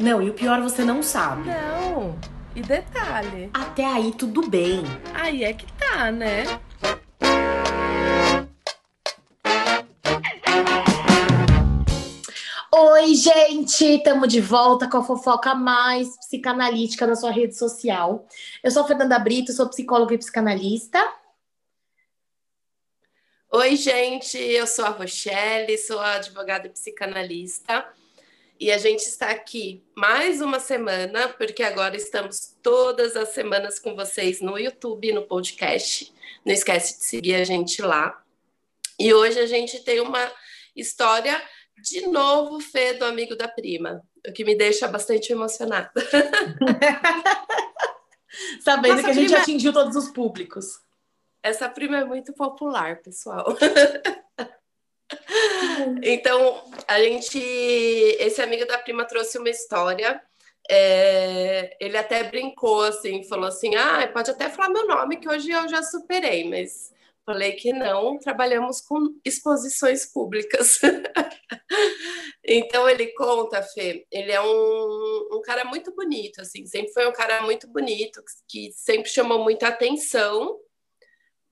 Não, e o pior você não sabe. Não. E detalhe. Até aí tudo bem. Aí é que tá, né? Oi, gente! Estamos de volta com a fofoca mais psicanalítica da sua rede social. Eu sou a Fernanda Brito, sou psicóloga e psicanalista. Oi, gente! Eu sou a Rochelle, sou a advogada e psicanalista. E a gente está aqui mais uma semana, porque agora estamos todas as semanas com vocês no YouTube, no podcast. Não esquece de seguir a gente lá. E hoje a gente tem uma história de novo, Fê, do amigo da prima, o que me deixa bastante emocionada. Sabendo Nossa, que a gente prima... atingiu todos os públicos. Essa prima é muito popular, pessoal. então, a gente. Esse amigo da prima trouxe uma história. É, ele até brincou assim, falou assim: ah, pode até falar meu nome, que hoje eu já superei, mas Falei que não, trabalhamos com exposições públicas. então ele conta, Fê, ele é um, um cara muito bonito, assim, sempre foi um cara muito bonito, que sempre chamou muita atenção,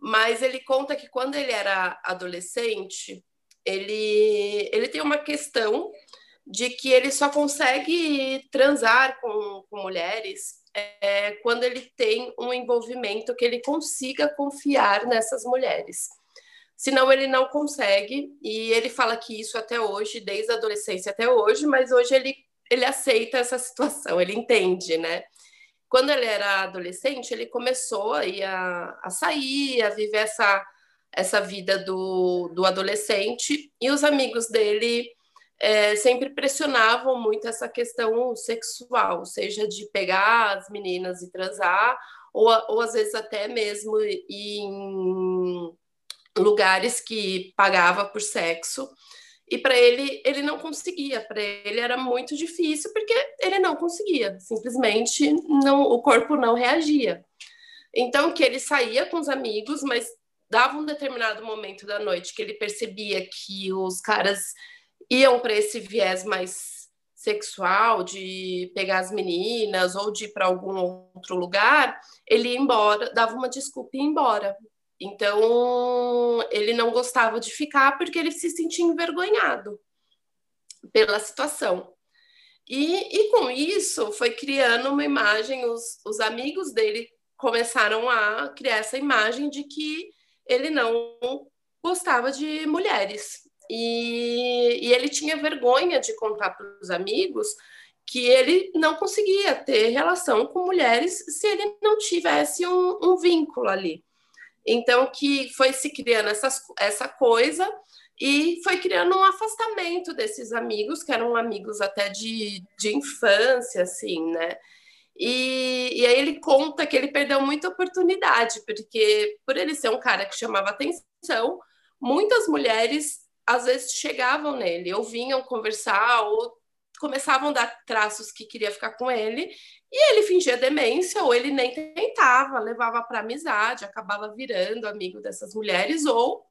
mas ele conta que quando ele era adolescente, ele, ele tem uma questão de que ele só consegue transar com, com mulheres é, quando ele tem um envolvimento que ele consiga confiar nessas mulheres. Senão ele não consegue, e ele fala que isso até hoje, desde a adolescência até hoje, mas hoje ele, ele aceita essa situação, ele entende, né? Quando ele era adolescente, ele começou a, a sair, a viver essa, essa vida do, do adolescente, e os amigos dele é, sempre pressionavam muito essa questão sexual, seja de pegar as meninas e transar, ou, ou às vezes até mesmo em lugares que pagava por sexo. E para ele, ele não conseguia, para ele era muito difícil, porque ele não conseguia, simplesmente não, o corpo não reagia. Então, que ele saía com os amigos, mas dava um determinado momento da noite que ele percebia que os caras iam para esse viés mais sexual, de pegar as meninas ou de ir para algum outro lugar, ele ia embora, dava uma desculpa e ia embora. Então, ele não gostava de ficar porque ele se sentia envergonhado pela situação. E, e com isso, foi criando uma imagem, os, os amigos dele começaram a criar essa imagem de que ele não gostava de mulheres. E, e ele tinha vergonha de contar para os amigos que ele não conseguia ter relação com mulheres se ele não tivesse um, um vínculo ali. Então, que foi se criando essas, essa coisa e foi criando um afastamento desses amigos, que eram amigos até de, de infância, assim, né? E, e aí ele conta que ele perdeu muita oportunidade, porque por ele ser um cara que chamava atenção, muitas mulheres às vezes chegavam nele, ou vinham conversar, ou começavam a dar traços que queria ficar com ele, e ele fingia demência, ou ele nem tentava, levava para amizade, acabava virando amigo dessas mulheres, ou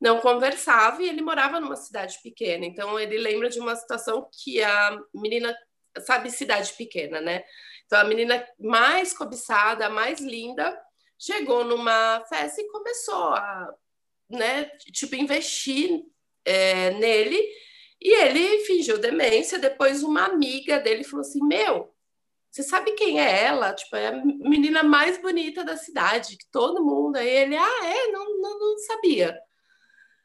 não conversava, e ele morava numa cidade pequena. Então, ele lembra de uma situação que a menina, sabe, cidade pequena, né? Então, a menina mais cobiçada, mais linda, chegou numa festa e começou a, né, tipo, investir é, nele e ele fingiu demência. Depois, uma amiga dele falou assim: Meu, você sabe quem é ela? Tipo, é a menina mais bonita da cidade, que todo mundo. Aí ele, ah, é, não, não, não sabia.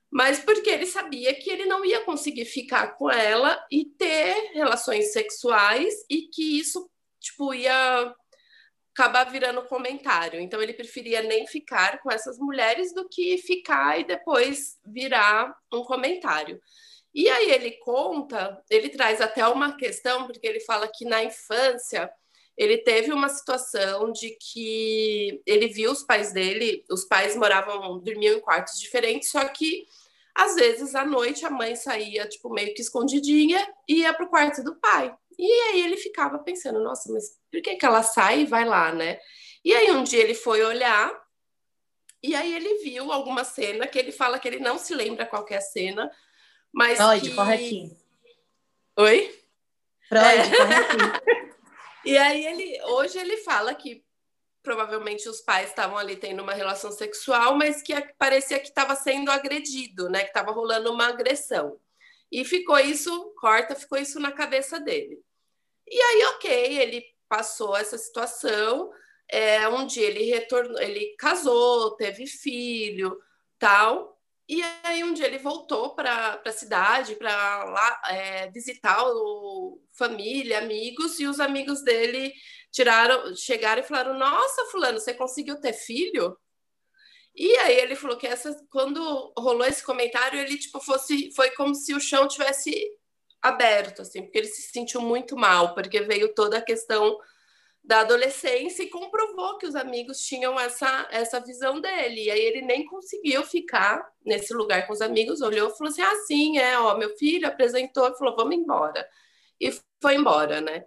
Mas porque ele sabia que ele não ia conseguir ficar com ela e ter relações sexuais e que isso, tipo, ia acabar virando comentário. Então ele preferia nem ficar com essas mulheres do que ficar e depois virar um comentário. E aí ele conta, ele traz até uma questão, porque ele fala que na infância ele teve uma situação de que ele viu os pais dele, os pais moravam, dormiam em quartos diferentes, só que às vezes à noite a mãe saía tipo meio que escondidinha e ia pro quarto do pai. E aí ele ficava pensando, nossa, mas por que, que ela sai e vai lá, né? E aí um dia ele foi olhar, e aí ele viu alguma cena que ele fala que ele não se lembra qual é a cena, mas. Oi, que... corretinho. Oi? Freud, é. E aí ele hoje ele fala que provavelmente os pais estavam ali tendo uma relação sexual, mas que parecia que estava sendo agredido, né? Que estava rolando uma agressão. E ficou isso, corta, ficou isso na cabeça dele. E aí, ok, ele passou essa situação. É, um dia ele retornou, ele casou, teve filho, tal. E aí um dia ele voltou para a cidade para lá é, visitar o família, amigos, e os amigos dele tiraram, chegaram e falaram: Nossa, fulano, você conseguiu ter filho? E aí ele falou que essa, quando rolou esse comentário, ele tipo fosse, foi como se o chão tivesse aberto, assim, porque ele se sentiu muito mal, porque veio toda a questão da adolescência e comprovou que os amigos tinham essa, essa visão dele. E aí ele nem conseguiu ficar nesse lugar com os amigos, olhou e falou assim: ah, sim, é, ó, meu filho apresentou falou: vamos embora. E foi embora, né?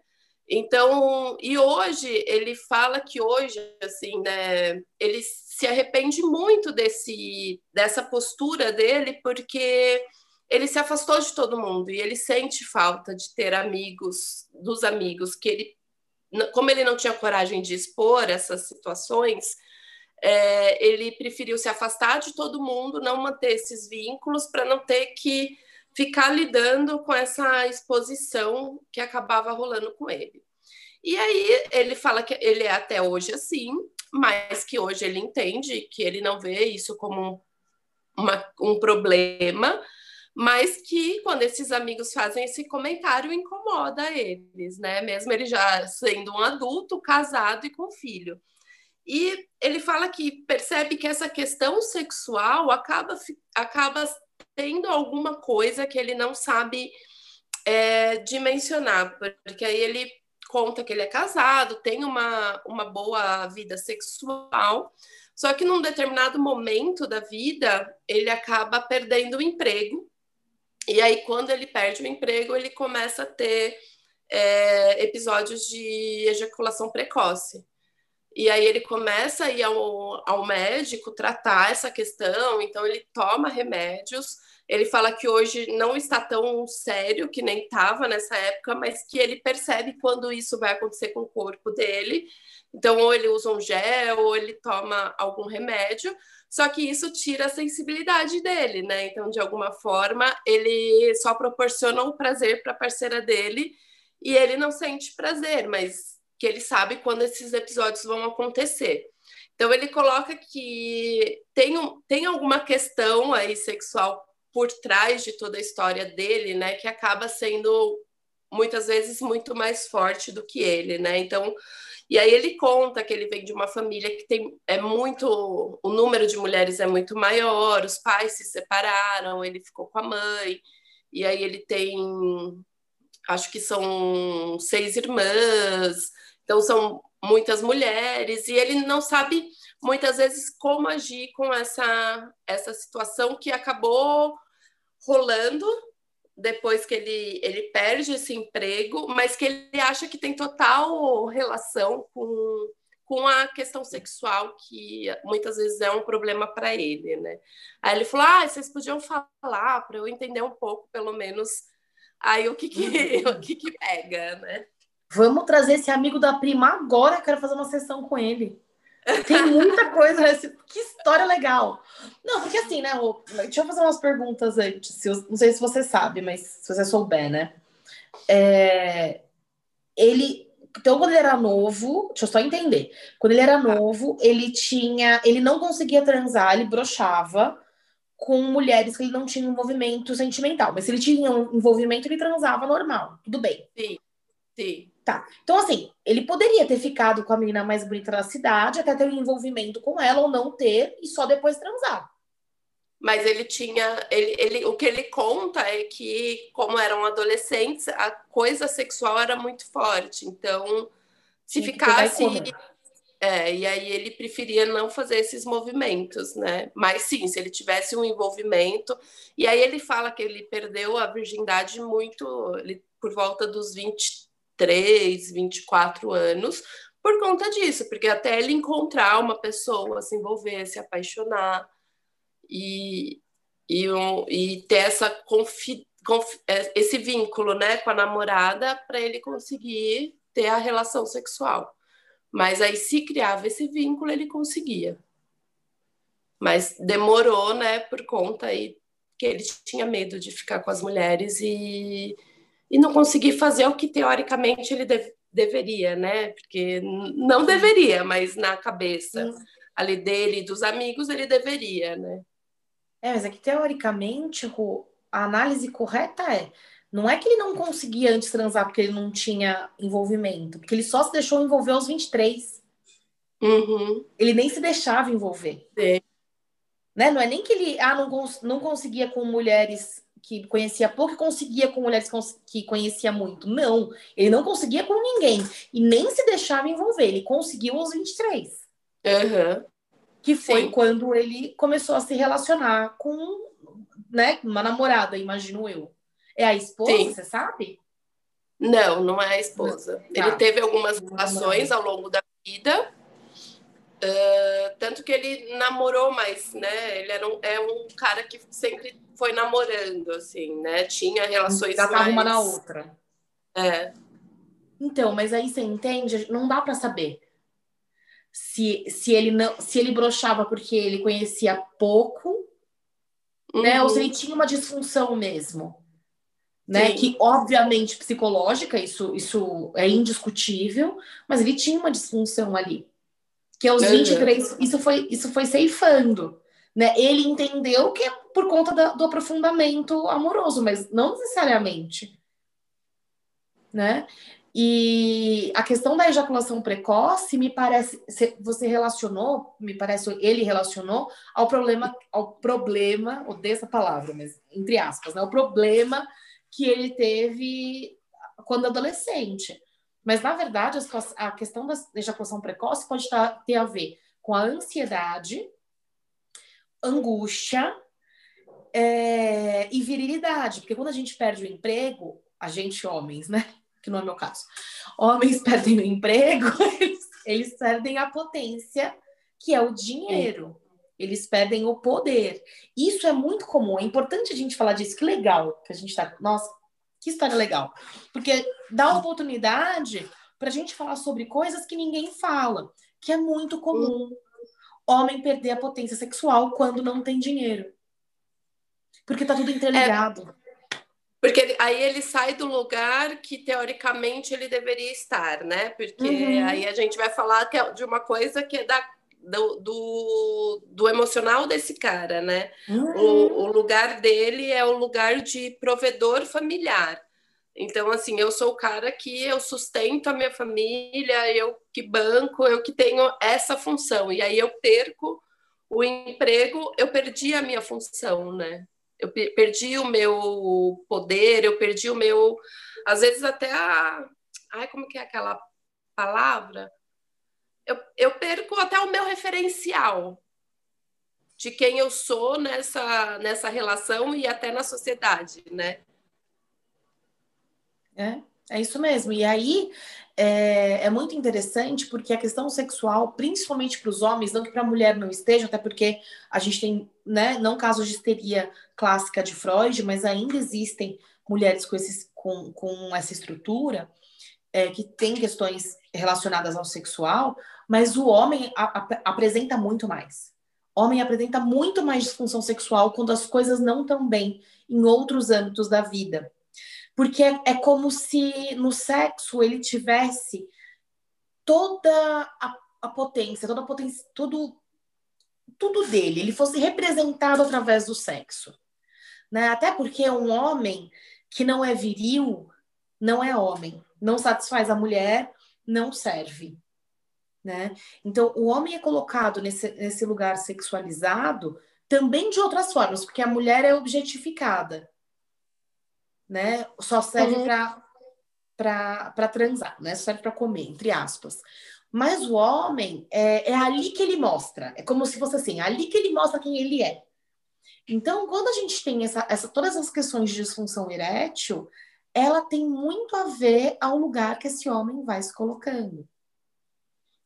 Então, e hoje ele fala que hoje, assim, né, ele se arrepende muito desse, dessa postura dele, porque ele se afastou de todo mundo e ele sente falta de ter amigos, dos amigos que ele como ele não tinha coragem de expor essas situações, é, ele preferiu se afastar de todo mundo, não manter esses vínculos, para não ter que ficar lidando com essa exposição que acabava rolando com ele. E aí ele fala que ele é até hoje assim, mas que hoje ele entende que ele não vê isso como uma, um problema, mas que quando esses amigos fazem esse comentário incomoda eles, né? Mesmo ele já sendo um adulto, casado e com filho. E ele fala que percebe que essa questão sexual acaba, acaba tendo alguma coisa que ele não sabe é, dimensionar, porque aí ele conta que ele é casado, tem uma, uma boa vida sexual, só que num determinado momento da vida ele acaba perdendo o emprego e aí, quando ele perde o emprego, ele começa a ter é, episódios de ejaculação precoce. E aí ele começa a ir ao, ao médico tratar essa questão, então ele toma remédios. Ele fala que hoje não está tão sério que nem estava nessa época, mas que ele percebe quando isso vai acontecer com o corpo dele. Então, ou ele usa um gel, ou ele toma algum remédio. Só que isso tira a sensibilidade dele, né? Então, de alguma forma, ele só proporciona o prazer para a parceira dele e ele não sente prazer, mas que ele sabe quando esses episódios vão acontecer. Então, ele coloca que tem, um, tem alguma questão aí sexual por trás de toda a história dele, né? Que acaba sendo muitas vezes muito mais forte do que ele, né? Então, e aí ele conta que ele vem de uma família que tem é muito o número de mulheres é muito maior, os pais se separaram, ele ficou com a mãe, e aí ele tem acho que são seis irmãs, então são muitas mulheres, e ele não sabe muitas vezes como agir com essa essa situação que acabou rolando depois que ele, ele perde esse emprego, mas que ele acha que tem total relação com, com a questão sexual, que muitas vezes é um problema para ele, né? Aí ele falou: ah, vocês podiam falar para eu entender um pouco, pelo menos, aí o que que, o que, que pega, né? Vamos trazer esse amigo da prima agora, quero fazer uma sessão com ele. Tem muita coisa nesse. Que história legal. Não, porque assim, né? Deixa eu fazer umas perguntas antes. Não sei se você sabe, mas se você souber, né? É... Ele. Então, quando ele era novo, deixa eu só entender. Quando ele era novo, ele tinha. Ele não conseguia transar, ele brochava com mulheres que ele não tinha envolvimento sentimental. Mas se ele tinha um envolvimento, ele transava normal. Tudo bem. Sim, sim. Tá. Então, assim, ele poderia ter ficado com a menina mais bonita da cidade, até ter um envolvimento com ela, ou não ter, e só depois transar. Mas ele tinha. Ele, ele, o que ele conta é que, como eram adolescentes, a coisa sexual era muito forte. Então, se ficasse. É, e aí ele preferia não fazer esses movimentos, né? Mas sim, se ele tivesse um envolvimento. E aí ele fala que ele perdeu a virgindade muito. Ele, por volta dos 20 23, 24 anos por conta disso, porque até ele encontrar uma pessoa, se envolver, se apaixonar e, e, e ter essa confi é, esse vínculo, né, com a namorada para ele conseguir ter a relação sexual. Mas aí se criava esse vínculo, ele conseguia. Mas demorou, né, por conta aí que ele tinha medo de ficar com as mulheres e, e não conseguir fazer o que teoricamente ele deve, deveria, né? Porque não deveria, mas na cabeça Sim. ali dele e dos amigos ele deveria, né? É, mas é que teoricamente a análise correta é não é que ele não conseguia antes transar porque ele não tinha envolvimento, porque ele só se deixou envolver aos 23. Uhum. Ele nem se deixava envolver. Sim. Né? Não é nem que ele ah, não, cons não conseguia com mulheres que conhecia pouco e conseguia com mulheres que conhecia muito. Não, ele não conseguia com ninguém. E nem se deixava envolver. Ele conseguiu aos 23. Uhum. Que foi Sim. quando ele começou a se relacionar com né, uma namorada, imagino eu. É a esposa, Sim. você sabe? Não, não é a esposa. Tá. Ele teve algumas relações ao longo da vida Uh, tanto que ele namorou mais, né? Ele era um, é um cara que sempre foi namorando, assim, né? Tinha relações Já mais... uma na outra. É. Então, mas aí você entende? Não dá para saber se, se ele não se ele brochava porque ele conhecia pouco, uhum. né? Ou se ele uhum. tinha uma disfunção mesmo. Né, Sim. que obviamente psicológica, isso, isso é indiscutível, mas ele tinha uma disfunção ali que aos uhum. 23 isso foi isso foi ceifando, né? Ele entendeu que é por conta da, do aprofundamento amoroso, mas não necessariamente, né? E a questão da ejaculação precoce me parece você relacionou, me parece ele relacionou ao problema ao problema, odeio essa palavra, mas entre aspas, né? O problema que ele teve quando adolescente. Mas, na verdade, a questão da ejaculação precoce pode ter a ver com a ansiedade, angústia é, e virilidade. Porque quando a gente perde o emprego, a gente, homens, né? Que não é meu caso. Homens perdem o emprego, eles, eles perdem a potência, que é o dinheiro. Eles perdem o poder. Isso é muito comum. É importante a gente falar disso. Que legal que a gente tá. Nossa, que história legal. Porque dá oportunidade para a gente falar sobre coisas que ninguém fala, que é muito comum. Homem perder a potência sexual quando não tem dinheiro. Porque tá tudo interligado. É, porque aí ele sai do lugar que teoricamente ele deveria estar, né? Porque uhum. aí a gente vai falar é de uma coisa que é da do, do, do, emocional desse cara, né? Uhum. O, o, lugar dele é o lugar de provedor familiar. Então, assim, eu sou o cara que eu sustento a minha família, eu que banco, eu que tenho essa função. E aí eu perco o emprego, eu perdi a minha função, né? Eu perdi o meu poder, eu perdi o meu. Às vezes até a. Ai, como que é aquela palavra? Eu, eu perco até o meu referencial de quem eu sou nessa, nessa relação e até na sociedade, né? É, é isso mesmo. E aí é, é muito interessante porque a questão sexual, principalmente para os homens, não que para a mulher não esteja, até porque a gente tem, né, não casos de histeria clássica de Freud, mas ainda existem mulheres com, esses, com, com essa estrutura é, que tem questões relacionadas ao sexual, mas o homem apresenta muito mais. Homem apresenta muito mais disfunção sexual quando as coisas não estão bem em outros âmbitos da vida. Porque é, é como se no sexo ele tivesse toda a, a potência, toda a potência, tudo, tudo dele, ele fosse representado através do sexo. Né? Até porque um homem que não é viril não é homem não satisfaz a mulher, não serve. Né? Então, o homem é colocado nesse, nesse lugar sexualizado também de outras formas, porque a mulher é objetificada, né? Só serve uhum. para transar, né? Só serve para comer, entre aspas. Mas o homem é, é ali que ele mostra, é como se fosse assim, é ali que ele mostra quem ele é. Então, quando a gente tem essa, essa, todas as questões de disfunção erétil, ela tem muito a ver ao lugar que esse homem vai se colocando.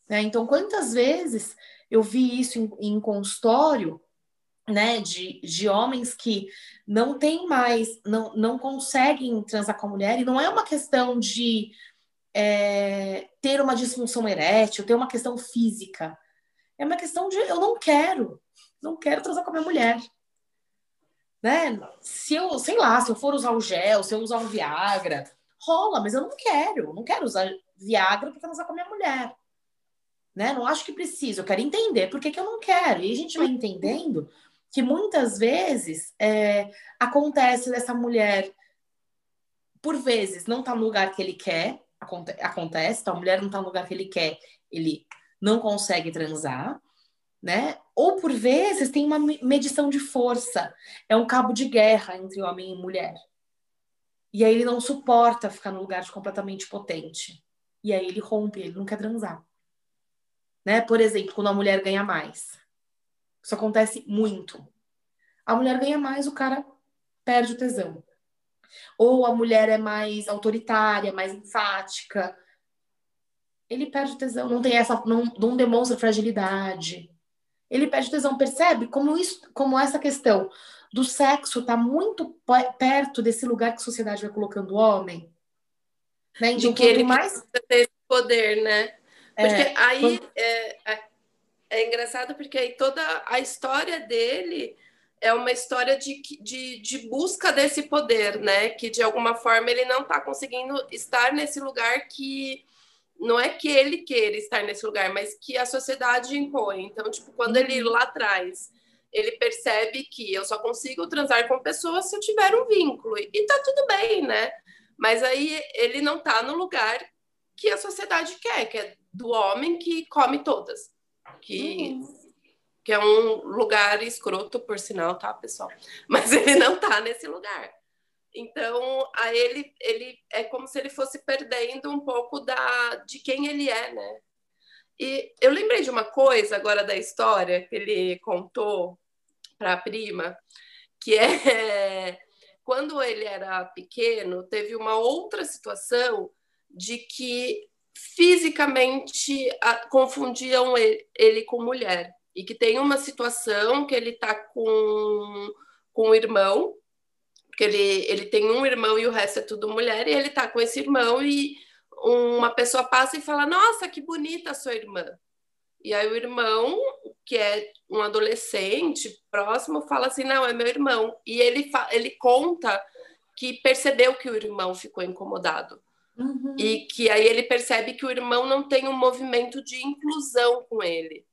Né? Então, quantas vezes eu vi isso em, em consultório né, de, de homens que não tem mais, não, não conseguem transar com a mulher, e não é uma questão de é, ter uma disfunção erétil, ter uma questão física. É uma questão de eu não quero, não quero transar com a minha mulher. Né? Se eu, sei lá, se eu for usar o gel, se eu usar um Viagra, rola, mas eu não quero, não quero usar Viagra para transar com a minha mulher. Né? Não acho que precisa, eu quero entender por que, que eu não quero. E a gente vai entendendo que muitas vezes é, acontece dessa mulher, por vezes, não tá no lugar que ele quer, aconte acontece, então a mulher não tá no lugar que ele quer, ele não consegue transar, né? Ou por vezes tem uma medição de força, é um cabo de guerra entre homem e mulher. E aí ele não suporta ficar no lugar de completamente potente. E aí ele rompe, ele não quer transar. Né? Por exemplo, quando a mulher ganha mais. Isso acontece muito. A mulher ganha mais, o cara perde o tesão. Ou a mulher é mais autoritária, mais enfática. Ele perde o tesão, não tem essa, não, não demonstra fragilidade. Ele perde o tesão, percebe como isso, como essa questão do sexo está muito perto desse lugar que a sociedade vai colocando o homem. Né? Então, de que ele mais ter esse poder, né? Porque é, aí quando... é, é, é engraçado porque aí toda a história dele é uma história de, de, de, busca desse poder, né? Que de alguma forma ele não está conseguindo estar nesse lugar que não é que ele queira estar nesse lugar, mas que a sociedade impõe. Então, tipo, quando ele lá atrás ele percebe que eu só consigo transar com pessoas se eu tiver um vínculo. E tá tudo bem, né? Mas aí ele não tá no lugar que a sociedade quer, que é do homem que come todas. Que, uhum. que é um lugar escroto, por sinal, tá, pessoal? Mas ele não tá nesse lugar. Então, a ele, ele é como se ele fosse perdendo um pouco da, de quem ele é, né? E eu lembrei de uma coisa agora da história que ele contou para a prima, que é quando ele era pequeno, teve uma outra situação de que fisicamente confundiam ele, com mulher. E que tem uma situação que ele está com, com o irmão, porque ele, ele tem um irmão e o resto é tudo mulher, e ele está com esse irmão e uma pessoa passa e fala: Nossa, que bonita a sua irmã. E aí o irmão, que é um adolescente próximo, fala assim: não, é meu irmão. E ele, ele conta que percebeu que o irmão ficou incomodado. Uhum. E que aí ele percebe que o irmão não tem um movimento de inclusão com ele.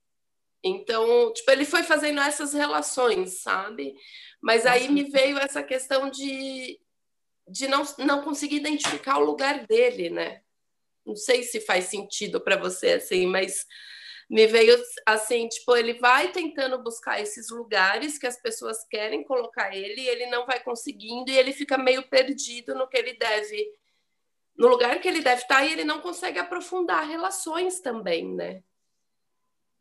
Então, tipo, ele foi fazendo essas relações, sabe? Mas aí me veio essa questão de, de não, não conseguir identificar o lugar dele, né? Não sei se faz sentido para você, assim, mas me veio assim, tipo, ele vai tentando buscar esses lugares que as pessoas querem colocar ele, e ele não vai conseguindo e ele fica meio perdido no que ele deve, no lugar que ele deve estar e ele não consegue aprofundar relações também, né?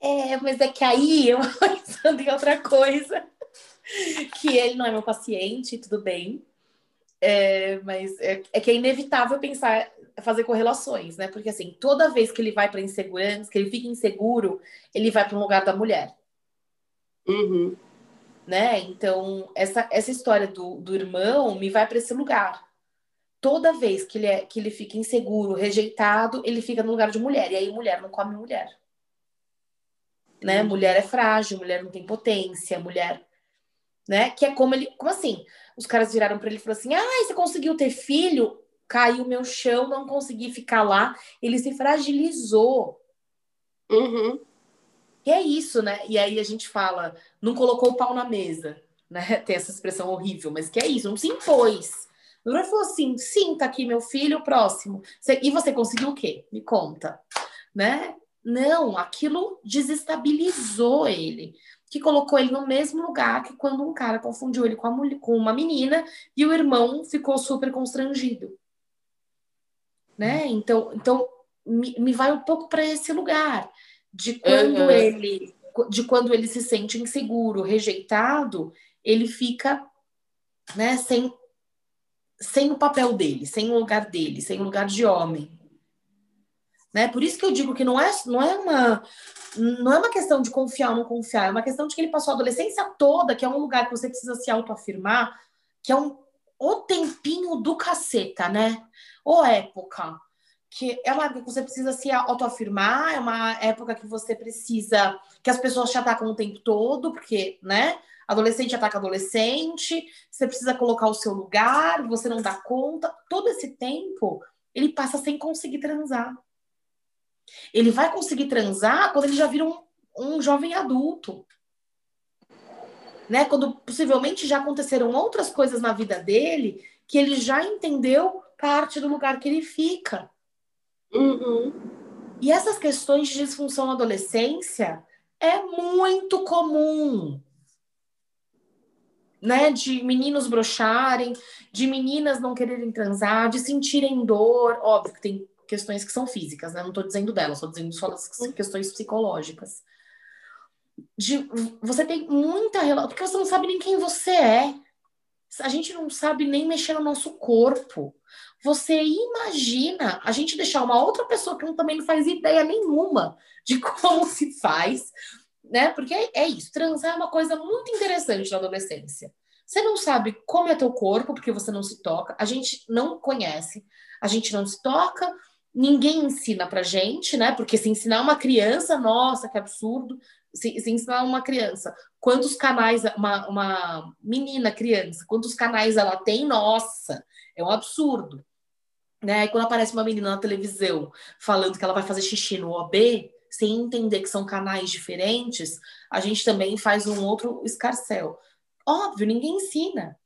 É, mas é que aí eu pensando em outra coisa, que ele não é meu paciente, tudo bem, é, mas é, é que é inevitável pensar fazer correlações, né? Porque assim, toda vez que ele vai para insegurança, que ele fica inseguro, ele vai para um lugar da mulher. Uhum. Né? Então, essa, essa história do, do irmão me vai para esse lugar. Toda vez que ele, é, que ele fica inseguro, rejeitado, ele fica no lugar de mulher. E aí, mulher não come mulher. Né? Uhum. Mulher é frágil, mulher não tem potência, mulher. Né? Que é como ele. Como assim? Os caras viraram para ele e falaram assim: ah, você conseguiu ter filho? caiu meu chão, não consegui ficar lá. Ele se fragilizou. Uhum. E é isso, né? E aí a gente fala, não colocou o pau na mesa, né? Tem essa expressão horrível, mas que é isso, não se impôs. Não falou assim, sim, tá aqui meu filho, próximo. E você conseguiu o quê? Me conta, né? Não, aquilo desestabilizou ele, que colocou ele no mesmo lugar que quando um cara confundiu ele com, a, com uma menina e o irmão ficou super constrangido né? Então, então me, me vai um pouco para esse lugar de quando uhum. ele de quando ele se sente inseguro, rejeitado, ele fica, né, sem sem o papel dele, sem o lugar dele, sem o lugar de homem. Né? Por isso que eu digo que não é, não é uma não é uma questão de confiar ou não confiar, é uma questão de que ele passou a adolescência toda, que é um lugar que você precisa se autoafirmar, que é um o tempinho do caceta, né? Ou época. Que é uma época que você precisa se autoafirmar, é uma época que você precisa que as pessoas te atacam o tempo todo, porque, né? Adolescente ataca adolescente, você precisa colocar o seu lugar, você não dá conta. Todo esse tempo ele passa sem conseguir transar. Ele vai conseguir transar quando ele já vira um, um jovem adulto. Né? Quando possivelmente já aconteceram outras coisas na vida dele que ele já entendeu parte do lugar que ele fica. Uhum. E essas questões de disfunção na adolescência é muito comum. Né, de meninos brocharem, de meninas não quererem transar, de sentirem dor. Óbvio que tem questões que são físicas, né? Não estou dizendo delas, estou dizendo só das questões psicológicas. De, você tem muita relação, porque você não sabe nem quem você é. A gente não sabe nem mexer no nosso corpo. Você imagina a gente deixar uma outra pessoa que também não faz ideia nenhuma de como se faz, né? Porque é, é isso, transar é uma coisa muito interessante na adolescência. Você não sabe como é teu corpo, porque você não se toca, a gente não conhece, a gente não se toca, ninguém ensina pra gente, né? Porque se ensinar uma criança, nossa, que absurdo. Se, se ensinar uma criança, quantos canais, uma, uma menina criança, quantos canais ela tem, nossa, é um absurdo. Né? E quando aparece uma menina na televisão falando que ela vai fazer xixi no OB, sem entender que são canais diferentes, a gente também faz um outro escarcel. Óbvio, ninguém ensina.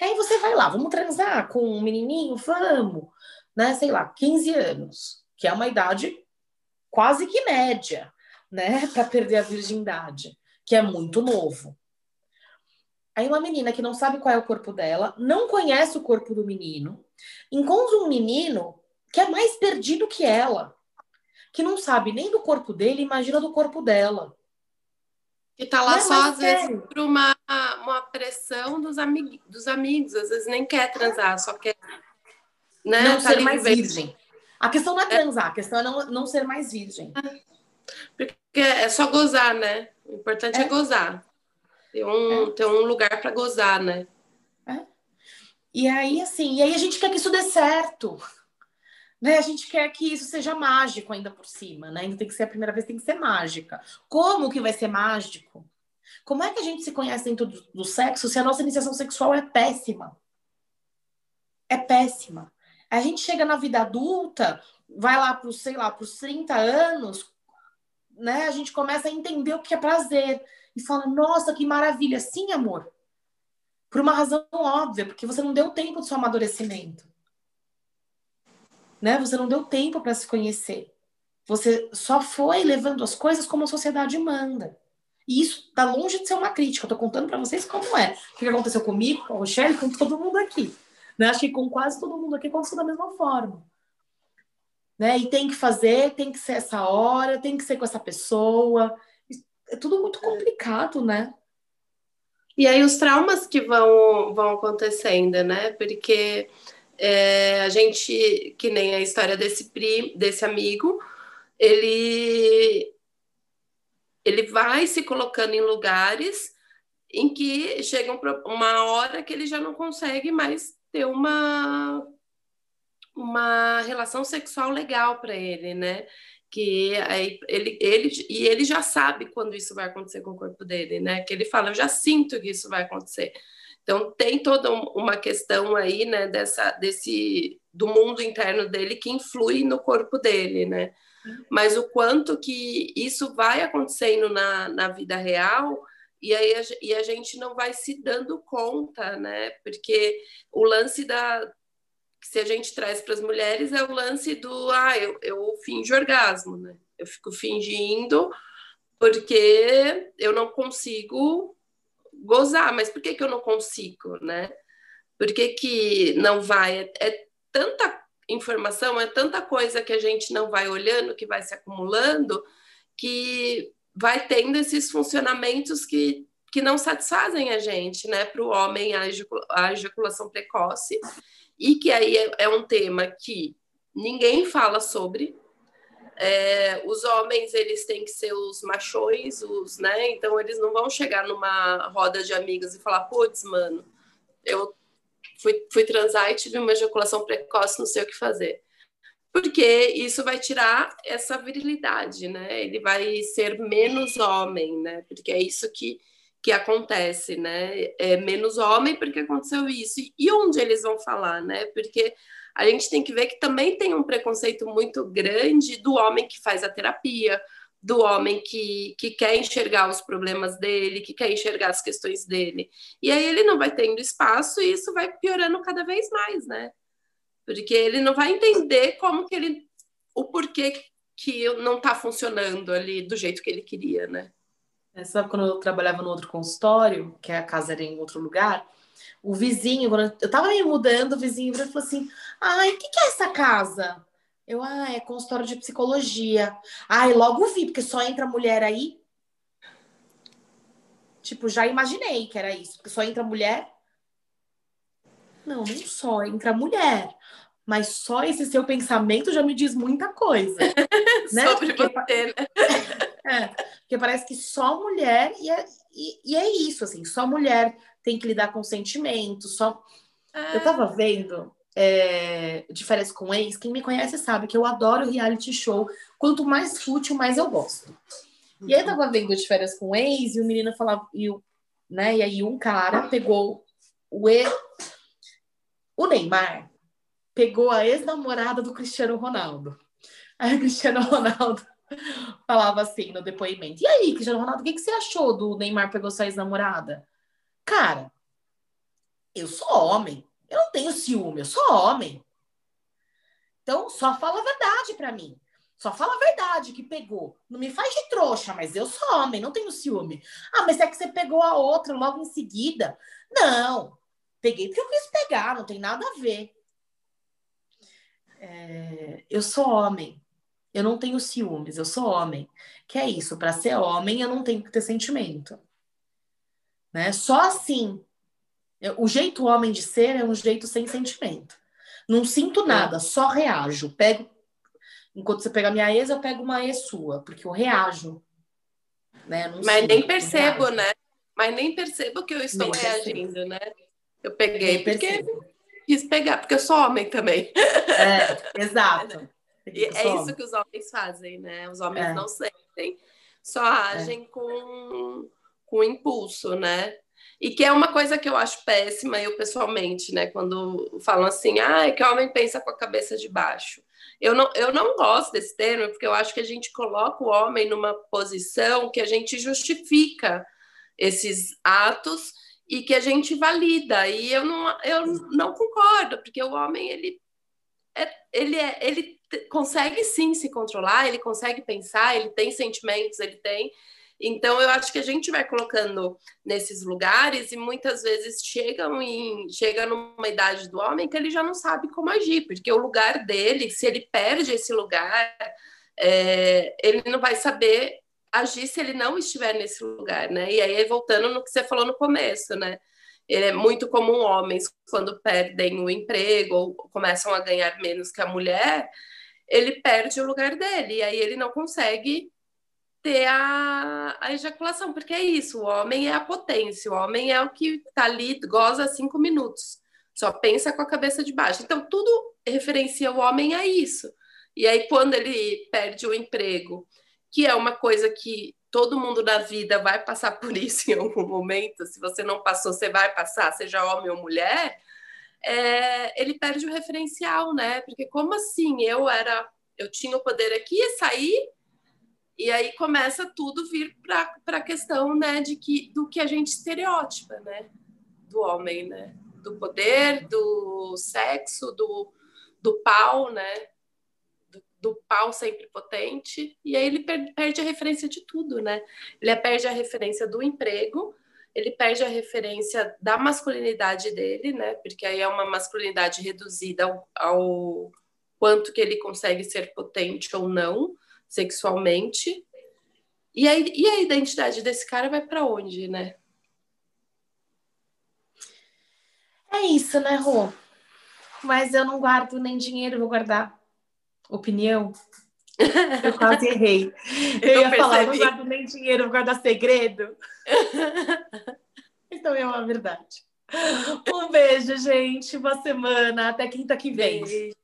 Aí você vai lá, vamos transar com um menininho? Vamos né, sei lá, 15 anos, que é uma idade quase que média, né, para perder a virgindade, que é muito novo. Aí uma menina que não sabe qual é o corpo dela, não conhece o corpo do menino, encontra um menino que é mais perdido que ela, que não sabe nem do corpo dele, imagina do corpo dela. Que tá lá é só, às sério. vezes, por uma, uma pressão dos, amig dos amigos, às vezes nem quer transar, só quer né? Não tá ser mais virgem. A questão não é transar, a questão é não, não ser mais virgem. Porque é só gozar, né? O importante é, é gozar. Ter um, é. ter um lugar para gozar, né? É. E aí, assim, e aí a gente quer que isso dê certo. Né? A gente quer que isso seja mágico ainda por cima, né? Ainda tem que ser a primeira vez, tem que ser mágica. Como que vai ser mágico? Como é que a gente se conhece dentro do, do sexo se a nossa iniciação sexual é péssima? É péssima. A gente chega na vida adulta, vai lá para os, sei lá, para os 30 anos, né? A gente começa a entender o que é prazer e fala: "Nossa, que maravilha". Sim, amor. Por uma razão óbvia, porque você não deu tempo do seu amadurecimento. Né? Você não deu tempo para se conhecer. Você só foi levando as coisas como a sociedade manda. E isso tá longe de ser uma crítica. Eu tô contando para vocês como é. O que aconteceu comigo, com a Rochelle, com todo mundo aqui. Né? Acho que com quase todo mundo aqui aconteceu da mesma forma. Né? E tem que fazer, tem que ser essa hora, tem que ser com essa pessoa. É tudo muito complicado, né? E aí os traumas que vão, vão acontecendo, né? Porque é, a gente, que nem a história desse primo, desse amigo, ele ele vai se colocando em lugares em que chega uma hora que ele já não consegue mais ter uma uma relação sexual legal para ele, né? Que aí ele, ele e ele já sabe quando isso vai acontecer com o corpo dele, né? Que ele fala, eu já sinto que isso vai acontecer. Então tem toda uma questão aí, né? Dessa desse do mundo interno dele que influi no corpo dele, né? Mas o quanto que isso vai acontecendo na, na vida real e aí a, e a gente não vai se dando conta, né? Porque o lance da que se a gente traz para as mulheres é o lance do ah, eu, eu finjo orgasmo, né? Eu fico fingindo porque eu não consigo gozar, mas por que, que eu não consigo, né? Por que, que não vai? É, é tanta informação, é tanta coisa que a gente não vai olhando, que vai se acumulando, que vai tendo esses funcionamentos que, que não satisfazem a gente, né? Para o homem, a, a ejaculação precoce, e que aí é, é um tema que ninguém fala sobre, É, os homens eles têm que ser os machões, os, né? Então eles não vão chegar numa roda de amigas e falar, putz, mano, eu fui, fui transar e tive uma ejaculação precoce, não sei o que fazer. Porque isso vai tirar essa virilidade, né? Ele vai ser menos homem, né? Porque é isso que, que acontece, né? É menos homem porque aconteceu isso. E onde eles vão falar, né? Porque a gente tem que ver que também tem um preconceito muito grande do homem que faz a terapia, do homem que, que quer enxergar os problemas dele, que quer enxergar as questões dele. E aí ele não vai tendo espaço e isso vai piorando cada vez mais, né? Porque ele não vai entender como que ele. o porquê que não está funcionando ali do jeito que ele queria, né? É, sabe quando eu trabalhava no outro consultório, que a casa era em outro lugar, o vizinho, quando eu tava me mudando, o vizinho falou assim: ai, o que, que é essa casa? Eu, ah, é consultório de psicologia. Ai, logo vi, porque só entra mulher aí. Tipo, já imaginei que era isso, porque só entra mulher. Não, não só entra mulher. Mas só esse seu pensamento já me diz muita coisa. né? Sobre porque, você, né? É, porque parece que só mulher, e é, e, e é isso, assim, só mulher tem que lidar com sentimentos, só. Eu tava vendo é, de férias com ex, quem me conhece sabe que eu adoro reality show. Quanto mais fútil, mais eu gosto. E aí eu tava vendo de férias com ex, e o menino falava, e, o, né, e aí um cara pegou o e, o Neymar pegou a ex-namorada do Cristiano Ronaldo. Aí o Cristiano Ronaldo falava assim no depoimento: E aí, Cristiano Ronaldo, o que, que você achou do Neymar pegou sua ex-namorada? Cara, eu sou homem. Eu não tenho ciúme, eu sou homem. Então, só fala a verdade para mim. Só fala a verdade que pegou. Não me faz de trouxa, mas eu sou homem, não tenho ciúme. Ah, mas é que você pegou a outra logo em seguida. Não. Peguei porque eu quis pegar, não tem nada a ver. É, eu sou homem. Eu não tenho ciúmes, eu sou homem. Que é isso, para ser homem eu não tenho que ter sentimento. Né? Só assim. O jeito homem de ser é um jeito sem sentimento. Não sinto é. nada, só reajo. Pego enquanto você pega a minha ex, eu pego uma ex sua, porque eu reajo. Né? Não Mas nem percebo, né? Mas nem percebo que eu estou nem reagindo, percebo. né? Eu peguei nem porque percebo. quis pegar, porque eu sou homem também. É, exato. E é isso que os homens fazem, né? Os homens é. não sentem, só agem é. com, com impulso, né? E que é uma coisa que eu acho péssima, eu pessoalmente, né? Quando falam assim, ah, é que o homem pensa com a cabeça de baixo. Eu não, eu não gosto desse termo, porque eu acho que a gente coloca o homem numa posição que a gente justifica esses atos e que a gente valida. E eu não, eu não concordo, porque o homem, ele, é, ele, é, ele consegue sim se controlar, ele consegue pensar, ele tem sentimentos, ele tem. Então, eu acho que a gente vai colocando nesses lugares e muitas vezes chegam em, chega numa idade do homem que ele já não sabe como agir, porque o lugar dele, se ele perde esse lugar, é, ele não vai saber agir se ele não estiver nesse lugar, né? E aí, voltando no que você falou no começo, né? É muito comum homens, quando perdem o emprego ou começam a ganhar menos que a mulher, ele perde o lugar dele, e aí ele não consegue ter a, a ejaculação, porque é isso, o homem é a potência, o homem é o que tá ali, goza cinco minutos, só pensa com a cabeça de baixo. Então, tudo referencia o homem a isso. E aí, quando ele perde o emprego, que é uma coisa que todo mundo na vida vai passar por isso em algum momento, se você não passou, você vai passar, seja homem ou mulher, é, ele perde o referencial, né? Porque como assim eu era, eu tinha o poder aqui, sair e aí começa tudo vir para a questão, né, de que do que a gente estereótipa, né, do homem, né, do poder, do sexo, do, do pau, né, do, pau sempre potente. E aí ele per, perde a referência de tudo, né? Ele perde a referência do emprego, ele perde a referência da masculinidade dele, né? Porque aí é uma masculinidade reduzida ao, ao quanto que ele consegue ser potente ou não sexualmente. E a, e a identidade desse cara vai para onde, né? É isso, né, Rô? Mas eu não guardo nem dinheiro, vou guardar opinião. Eu quase errei. Eu, eu ia percebi. falar, não guardo nem dinheiro, guarda segredo. então é uma verdade. Um beijo, gente. Boa semana. Até quinta que vem. Beijo.